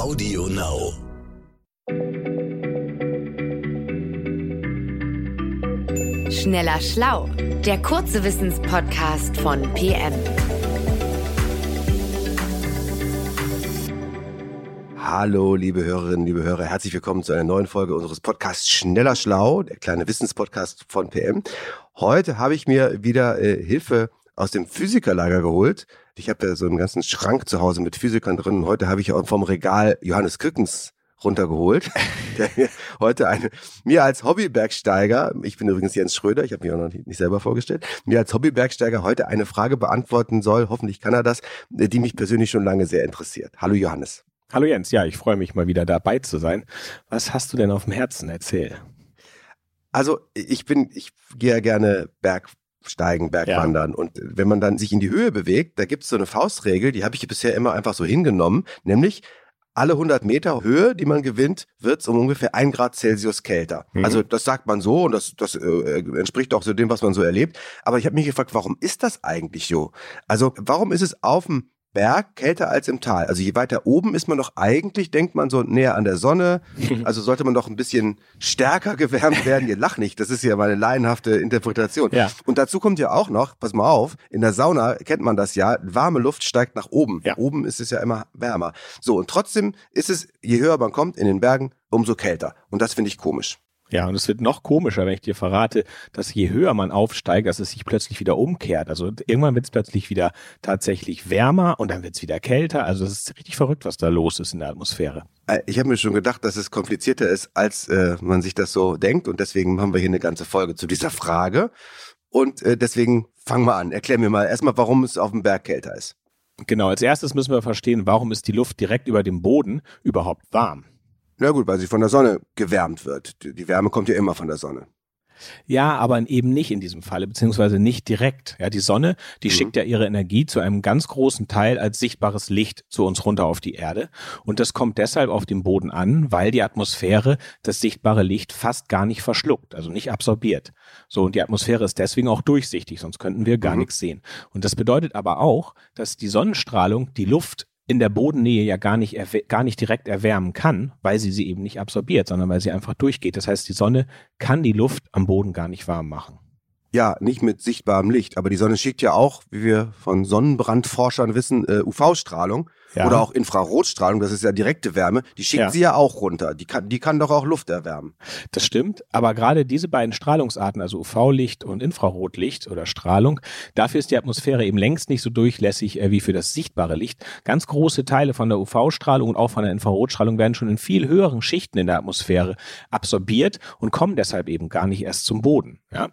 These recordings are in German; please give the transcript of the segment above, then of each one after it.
Audio Now. Schneller Schlau, der kurze Wissenspodcast von PM. Hallo, liebe Hörerinnen, liebe Hörer, herzlich willkommen zu einer neuen Folge unseres Podcasts Schneller Schlau, der kleine Wissenspodcast von PM. Heute habe ich mir wieder äh, Hilfe aus dem Physikerlager geholt. Ich habe ja so einen ganzen Schrank zu Hause mit Physikern drin. Und heute habe ich auch vom Regal Johannes Kückens runtergeholt, der mir heute eine, mir als Hobbybergsteiger, ich bin übrigens Jens Schröder, ich habe mich auch noch nicht, nicht selber vorgestellt, mir als Hobbybergsteiger heute eine Frage beantworten soll, hoffentlich kann er das, die mich persönlich schon lange sehr interessiert. Hallo Johannes. Hallo Jens, ja, ich freue mich mal wieder dabei zu sein. Was hast du denn auf dem Herzen? Erzähl. Also ich bin, ich gehe ja gerne Bergsteigen, Bergwandern. Ja. Und wenn man dann sich in die Höhe bewegt, da gibt es so eine Faustregel, die habe ich bisher immer einfach so hingenommen, nämlich alle 100 Meter Höhe, die man gewinnt, wird es um ungefähr ein Grad Celsius kälter. Mhm. Also das sagt man so und das, das äh, entspricht auch so dem, was man so erlebt. Aber ich habe mich gefragt, warum ist das eigentlich so? Also warum ist es auf dem Berg kälter als im Tal. Also je weiter oben ist man doch eigentlich, denkt man so näher an der Sonne. Also sollte man doch ein bisschen stärker gewärmt werden. Ihr lacht nicht, das ist ja meine laienhafte Interpretation. Ja. Und dazu kommt ja auch noch, pass mal auf, in der Sauna kennt man das ja, warme Luft steigt nach oben. Ja. Oben ist es ja immer wärmer. So, und trotzdem ist es, je höher man kommt in den Bergen, umso kälter. Und das finde ich komisch. Ja, und es wird noch komischer, wenn ich dir verrate, dass je höher man aufsteigt, dass es sich plötzlich wieder umkehrt. Also irgendwann wird es plötzlich wieder tatsächlich wärmer und dann wird es wieder kälter. Also es ist richtig verrückt, was da los ist in der Atmosphäre. Äh, ich habe mir schon gedacht, dass es komplizierter ist, als äh, man sich das so denkt. Und deswegen haben wir hier eine ganze Folge zu dieser Frage. Und äh, deswegen fang mal an. Erklär mir mal erstmal, warum es auf dem Berg kälter ist. Genau, als erstes müssen wir verstehen, warum ist die Luft direkt über dem Boden überhaupt warm? Na gut, weil sie von der Sonne gewärmt wird. Die Wärme kommt ja immer von der Sonne. Ja, aber eben nicht in diesem Falle, beziehungsweise nicht direkt. Ja, die Sonne, die mhm. schickt ja ihre Energie zu einem ganz großen Teil als sichtbares Licht zu uns runter auf die Erde. Und das kommt deshalb auf dem Boden an, weil die Atmosphäre das sichtbare Licht fast gar nicht verschluckt, also nicht absorbiert. So, und die Atmosphäre ist deswegen auch durchsichtig, sonst könnten wir gar mhm. nichts sehen. Und das bedeutet aber auch, dass die Sonnenstrahlung die Luft in der Bodennähe ja gar nicht, gar nicht direkt erwärmen kann, weil sie sie eben nicht absorbiert, sondern weil sie einfach durchgeht. Das heißt, die Sonne kann die Luft am Boden gar nicht warm machen. Ja, nicht mit sichtbarem Licht, aber die Sonne schickt ja auch, wie wir von Sonnenbrandforschern wissen, äh, UV-Strahlung ja. oder auch Infrarotstrahlung, das ist ja direkte Wärme, die schickt ja. sie ja auch runter. Die kann, die kann doch auch Luft erwärmen. Das stimmt, aber gerade diese beiden Strahlungsarten, also UV-Licht und Infrarotlicht oder Strahlung, dafür ist die Atmosphäre eben längst nicht so durchlässig äh, wie für das sichtbare Licht. Ganz große Teile von der UV-Strahlung und auch von der Infrarotstrahlung werden schon in viel höheren Schichten in der Atmosphäre absorbiert und kommen deshalb eben gar nicht erst zum Boden. Ja?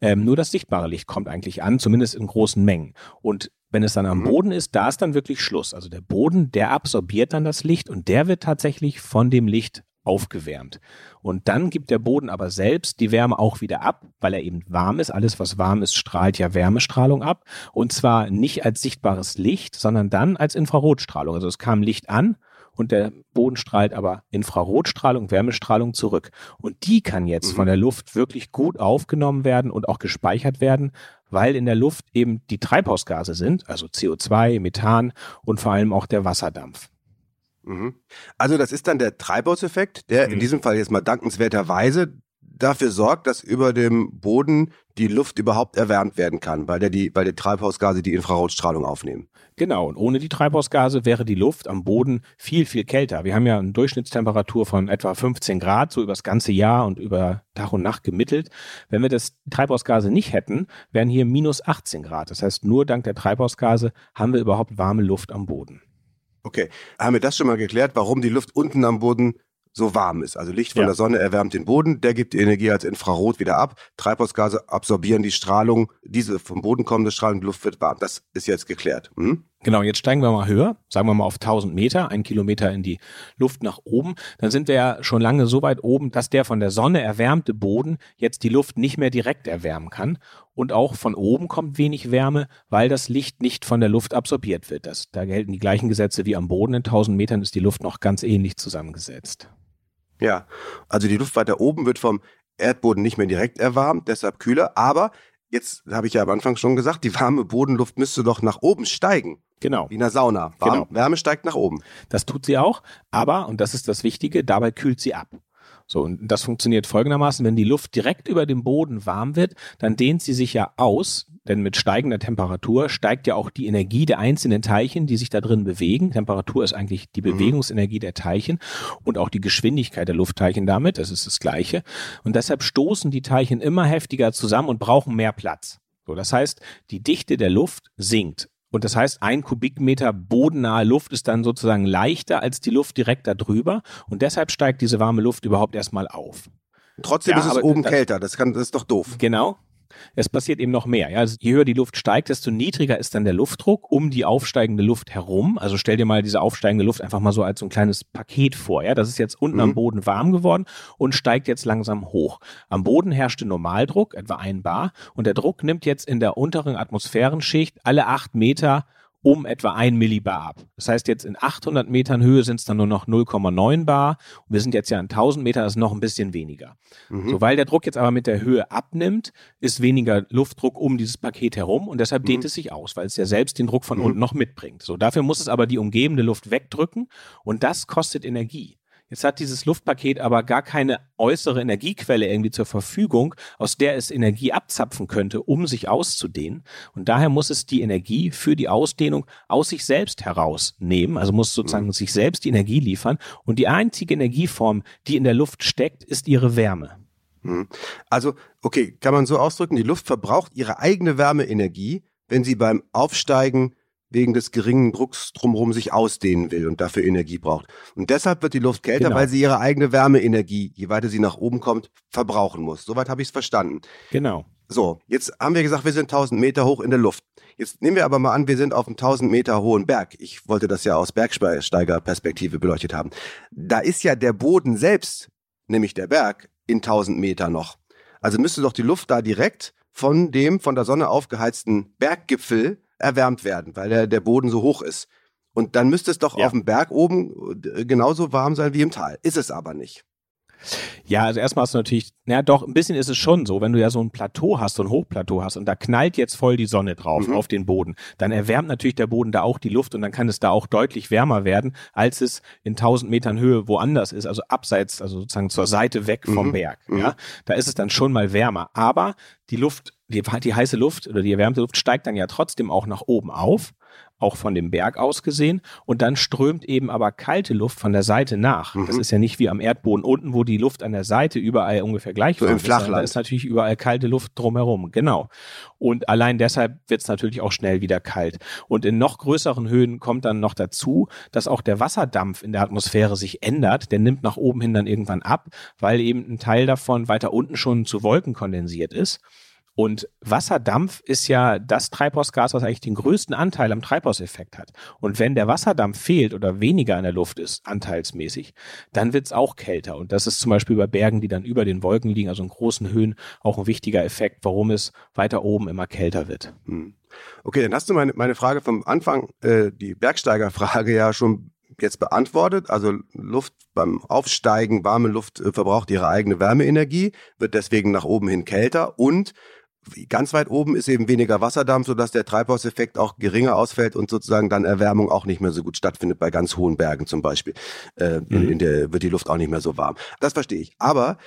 Ähm, nur das sichtbare Licht kommt eigentlich an, zumindest in großen Mengen. Und wenn es dann am mhm. Boden ist, da ist dann wirklich Schluss. Also der Boden, der absorbiert dann das Licht und der wird tatsächlich von dem Licht aufgewärmt. Und dann gibt der Boden aber selbst die Wärme auch wieder ab, weil er eben warm ist. Alles, was warm ist, strahlt ja Wärmestrahlung ab. Und zwar nicht als sichtbares Licht, sondern dann als Infrarotstrahlung. Also es kam Licht an und der Boden strahlt aber Infrarotstrahlung, Wärmestrahlung zurück. Und die kann jetzt mhm. von der Luft wirklich gut aufgenommen werden und auch gespeichert werden, weil in der Luft eben die Treibhausgase sind, also CO2, Methan und vor allem auch der Wasserdampf. Mhm. Also das ist dann der Treibhauseffekt, der mhm. in diesem Fall jetzt mal dankenswerterweise dafür sorgt, dass über dem Boden die Luft überhaupt erwärmt werden kann, weil der die, weil die Treibhausgase die Infrarotstrahlung aufnehmen. Genau, und ohne die Treibhausgase wäre die Luft am Boden viel, viel kälter. Wir haben ja eine Durchschnittstemperatur von etwa 15 Grad, so über das ganze Jahr und über Tag und Nacht gemittelt. Wenn wir das Treibhausgase nicht hätten, wären hier minus 18 Grad. Das heißt, nur dank der Treibhausgase haben wir überhaupt warme Luft am Boden. Okay, haben wir das schon mal geklärt, warum die Luft unten am Boden so warm ist. Also Licht von ja. der Sonne erwärmt den Boden, der gibt die Energie als Infrarot wieder ab. Treibhausgase absorbieren die Strahlung, diese vom Boden kommende Strahlung, die Luft wird warm. Das ist jetzt geklärt. Hm? Genau, jetzt steigen wir mal höher, sagen wir mal auf 1000 Meter, ein Kilometer in die Luft nach oben. Dann sind wir ja schon lange so weit oben, dass der von der Sonne erwärmte Boden jetzt die Luft nicht mehr direkt erwärmen kann. Und auch von oben kommt wenig Wärme, weil das Licht nicht von der Luft absorbiert wird. Das, da gelten die gleichen Gesetze wie am Boden. In 1000 Metern ist die Luft noch ganz ähnlich zusammengesetzt. Ja, also die Luft weiter oben wird vom Erdboden nicht mehr direkt erwärmt, deshalb kühler, aber Jetzt habe ich ja am Anfang schon gesagt, die warme Bodenluft müsste doch nach oben steigen. Genau. Wie in der Sauna. Warm, genau. Wärme steigt nach oben. Das tut sie auch, aber, und das ist das Wichtige, dabei kühlt sie ab. So, und das funktioniert folgendermaßen, wenn die Luft direkt über dem Boden warm wird, dann dehnt sie sich ja aus, denn mit steigender Temperatur steigt ja auch die Energie der einzelnen Teilchen, die sich da drin bewegen. Temperatur ist eigentlich die mhm. Bewegungsenergie der Teilchen und auch die Geschwindigkeit der Luftteilchen damit, das ist das Gleiche. Und deshalb stoßen die Teilchen immer heftiger zusammen und brauchen mehr Platz. So, das heißt, die Dichte der Luft sinkt. Und das heißt, ein Kubikmeter bodennahe Luft ist dann sozusagen leichter als die Luft direkt darüber. Und deshalb steigt diese warme Luft überhaupt erstmal auf. Trotzdem ja, ist es oben kälter. Das, kann, das ist doch doof. Genau. Es passiert eben noch mehr. Ja? Also je höher die Luft steigt, desto niedriger ist dann der Luftdruck um die aufsteigende Luft herum. Also stell dir mal diese aufsteigende Luft einfach mal so als so ein kleines Paket vor. Ja? Das ist jetzt unten mhm. am Boden warm geworden und steigt jetzt langsam hoch. Am Boden herrschte Normaldruck, etwa ein Bar, und der Druck nimmt jetzt in der unteren Atmosphärenschicht alle acht Meter um etwa ein Millibar ab. Das heißt, jetzt in 800 Metern Höhe sind es dann nur noch 0,9 Bar. Und wir sind jetzt ja in 1000 Metern, das ist noch ein bisschen weniger. Mhm. So, weil der Druck jetzt aber mit der Höhe abnimmt, ist weniger Luftdruck um dieses Paket herum und deshalb mhm. dehnt es sich aus, weil es ja selbst den Druck von mhm. unten noch mitbringt. So, dafür muss es aber die umgebende Luft wegdrücken und das kostet Energie. Jetzt hat dieses Luftpaket aber gar keine äußere Energiequelle irgendwie zur Verfügung, aus der es Energie abzapfen könnte, um sich auszudehnen. Und daher muss es die Energie für die Ausdehnung aus sich selbst herausnehmen, also muss sozusagen mhm. sich selbst die Energie liefern. Und die einzige Energieform, die in der Luft steckt, ist ihre Wärme. Mhm. Also, okay, kann man so ausdrücken, die Luft verbraucht ihre eigene Wärmeenergie, wenn sie beim Aufsteigen wegen des geringen Drucks drumherum sich ausdehnen will und dafür Energie braucht. Und deshalb wird die Luft kälter, genau. weil sie ihre eigene Wärmeenergie, je weiter sie nach oben kommt, verbrauchen muss. Soweit habe ich es verstanden. Genau. So, jetzt haben wir gesagt, wir sind 1000 Meter hoch in der Luft. Jetzt nehmen wir aber mal an, wir sind auf einem 1000 Meter hohen Berg. Ich wollte das ja aus Bergsteigerperspektive beleuchtet haben. Da ist ja der Boden selbst, nämlich der Berg, in 1000 Meter noch. Also müsste doch die Luft da direkt von dem von der Sonne aufgeheizten Berggipfel erwärmt werden, weil der, der Boden so hoch ist. Und dann müsste es doch ja. auf dem Berg oben äh, genauso warm sein wie im Tal. Ist es aber nicht. Ja, also erstmal hast du natürlich, na doch, ein bisschen ist es schon so, wenn du ja so ein Plateau hast, so ein Hochplateau hast und da knallt jetzt voll die Sonne drauf mhm. auf den Boden, dann erwärmt natürlich der Boden da auch die Luft und dann kann es da auch deutlich wärmer werden, als es in 1000 Metern Höhe woanders ist, also abseits, also sozusagen zur Seite weg vom mhm. Berg. Ja, mhm. da ist es dann schon mal wärmer, aber die Luft, die, die heiße Luft oder die erwärmte Luft steigt dann ja trotzdem auch nach oben auf auch von dem Berg aus gesehen. Und dann strömt eben aber kalte Luft von der Seite nach. Mhm. Das ist ja nicht wie am Erdboden unten, wo die Luft an der Seite überall ungefähr gleich so im Flachland. Da ist natürlich überall kalte Luft drumherum. Genau. Und allein deshalb wird es natürlich auch schnell wieder kalt. Und in noch größeren Höhen kommt dann noch dazu, dass auch der Wasserdampf in der Atmosphäre sich ändert. Der nimmt nach oben hin dann irgendwann ab, weil eben ein Teil davon weiter unten schon zu Wolken kondensiert ist. Und Wasserdampf ist ja das Treibhausgas, was eigentlich den größten Anteil am Treibhauseffekt hat. Und wenn der Wasserdampf fehlt oder weniger in der Luft ist, anteilsmäßig, dann wird es auch kälter. Und das ist zum Beispiel bei Bergen, die dann über den Wolken liegen, also in großen Höhen, auch ein wichtiger Effekt, warum es weiter oben immer kälter wird. Hm. Okay, dann hast du meine, meine Frage vom Anfang, äh, die Bergsteigerfrage ja schon jetzt beantwortet. Also Luft beim Aufsteigen, warme Luft äh, verbraucht ihre eigene Wärmeenergie, wird deswegen nach oben hin kälter und Ganz weit oben ist eben weniger Wasserdampf, sodass der Treibhauseffekt auch geringer ausfällt und sozusagen dann Erwärmung auch nicht mehr so gut stattfindet, bei ganz hohen Bergen zum Beispiel. Äh, mhm. in, in der wird die Luft auch nicht mehr so warm. Das verstehe ich. Aber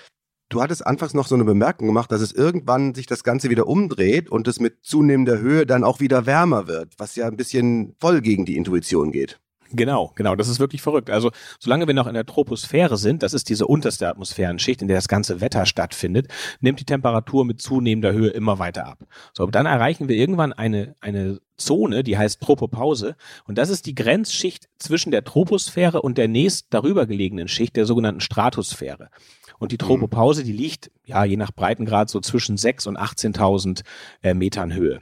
Du hattest anfangs noch so eine Bemerkung gemacht, dass es irgendwann sich das Ganze wieder umdreht und es mit zunehmender Höhe dann auch wieder wärmer wird, was ja ein bisschen voll gegen die Intuition geht. Genau, genau. Das ist wirklich verrückt. Also solange wir noch in der Troposphäre sind, das ist diese unterste Atmosphärenschicht, in der das ganze Wetter stattfindet, nimmt die Temperatur mit zunehmender Höhe immer weiter ab. So, dann erreichen wir irgendwann eine, eine Zone, die heißt Tropopause. Und das ist die Grenzschicht zwischen der Troposphäre und der nächst darüber gelegenen Schicht, der sogenannten Stratosphäre. Und die mhm. Tropopause, die liegt, ja, je nach Breitengrad so zwischen 6 und 18.000 äh, Metern Höhe.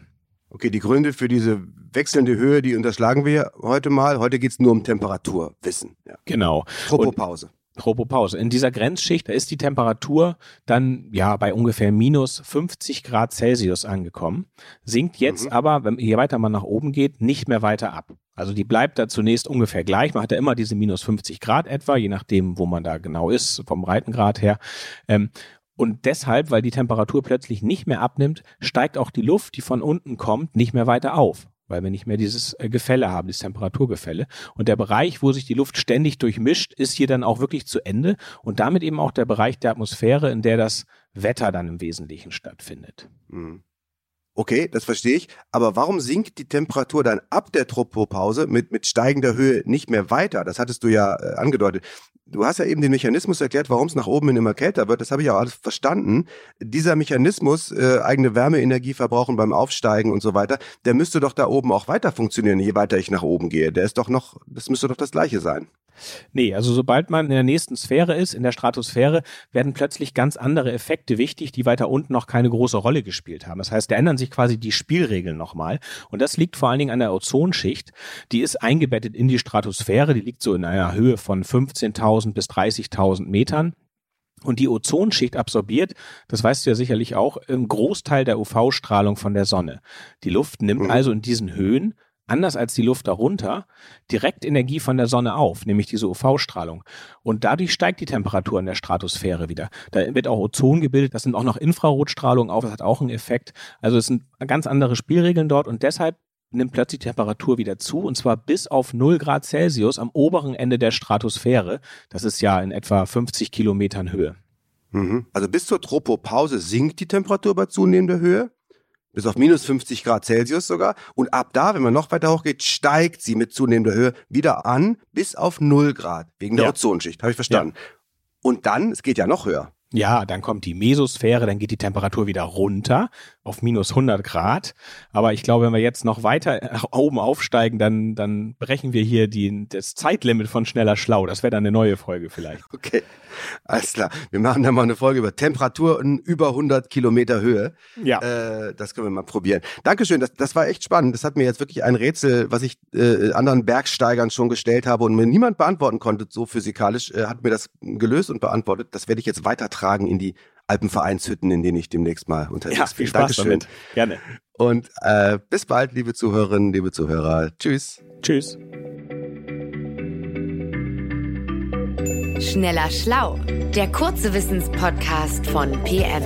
Okay, die Gründe für diese wechselnde Höhe, die unterschlagen wir heute mal. Heute geht's nur um Temperaturwissen. Ja. Genau. Tropopause. Tropopause. In dieser Grenzschicht, da ist die Temperatur dann ja bei ungefähr minus 50 Grad Celsius angekommen, sinkt jetzt mhm. aber, wenn je weiter man nach oben geht, nicht mehr weiter ab. Also die bleibt da zunächst ungefähr gleich. Man hat ja immer diese minus 50 Grad etwa, je nachdem, wo man da genau ist, vom Breitengrad her. Ähm, Und deshalb, weil die Temperatur plötzlich nicht mehr abnimmt, steigt auch die Luft, die von unten kommt, nicht mehr weiter auf weil wir nicht mehr dieses äh, Gefälle haben, dieses Temperaturgefälle. Und der Bereich, wo sich die Luft ständig durchmischt, ist hier dann auch wirklich zu Ende und damit eben auch der Bereich der Atmosphäre, in der das Wetter dann im Wesentlichen stattfindet. Mhm. Okay, das verstehe ich. Aber warum sinkt die Temperatur dann ab der Tropopause mit, mit steigender Höhe nicht mehr weiter? Das hattest du ja äh, angedeutet. Du hast ja eben den Mechanismus erklärt, warum es nach oben hin immer kälter wird. Das habe ich auch alles verstanden. Dieser Mechanismus, äh, eigene Wärmeenergie verbrauchen beim Aufsteigen und so weiter, der müsste doch da oben auch weiter funktionieren, je weiter ich nach oben gehe. Der ist doch noch, das müsste doch das Gleiche sein. Nee, also sobald man in der nächsten Sphäre ist, in der Stratosphäre, werden plötzlich ganz andere Effekte wichtig, die weiter unten noch keine große Rolle gespielt haben. Das heißt, da ändern sich quasi die Spielregeln nochmal. Und das liegt vor allen Dingen an der Ozonschicht. Die ist eingebettet in die Stratosphäre. Die liegt so in einer Höhe von 15.000 bis 30.000 Metern. Und die Ozonschicht absorbiert, das weißt du ja sicherlich auch, einen Großteil der UV-Strahlung von der Sonne. Die Luft nimmt mhm. also in diesen Höhen anders als die Luft darunter, direkt Energie von der Sonne auf, nämlich diese UV-Strahlung. Und dadurch steigt die Temperatur in der Stratosphäre wieder. Da wird auch Ozon gebildet, das sind auch noch Infrarotstrahlung auf, das hat auch einen Effekt. Also es sind ganz andere Spielregeln dort und deshalb nimmt plötzlich die Temperatur wieder zu und zwar bis auf 0 Grad Celsius am oberen Ende der Stratosphäre. Das ist ja in etwa 50 Kilometern Höhe. Mhm. Also bis zur Tropopause sinkt die Temperatur bei zunehmender Höhe? Bis auf minus 50 Grad Celsius sogar. Und ab da, wenn man noch weiter hochgeht, steigt sie mit zunehmender Höhe wieder an bis auf 0 Grad, wegen der ja. Ozonschicht. Habe ich verstanden. Ja. Und dann, es geht ja noch höher. Ja, dann kommt die Mesosphäre, dann geht die Temperatur wieder runter auf minus 100 Grad. Aber ich glaube, wenn wir jetzt noch weiter oben aufsteigen, dann, dann brechen wir hier die, das Zeitlimit von schneller schlau. Das wäre dann eine neue Folge vielleicht. Okay, alles klar. Wir machen dann mal eine Folge über Temperaturen über 100 Kilometer Höhe. Ja. Äh, das können wir mal probieren. Dankeschön, das, das war echt spannend. Das hat mir jetzt wirklich ein Rätsel, was ich äh, anderen Bergsteigern schon gestellt habe und mir niemand beantworten konnte, so physikalisch, äh, hat mir das gelöst und beantwortet. Das werde ich jetzt weitertragen in die Alpenvereinshütten, in denen ich demnächst mal unterwegs ja, bin. Viel Spaß Dankeschön. damit. Gerne. Und äh, bis bald, liebe Zuhörerinnen, liebe Zuhörer. Tschüss. Tschüss. Schneller Schlau, der kurze Wissenspodcast von PM.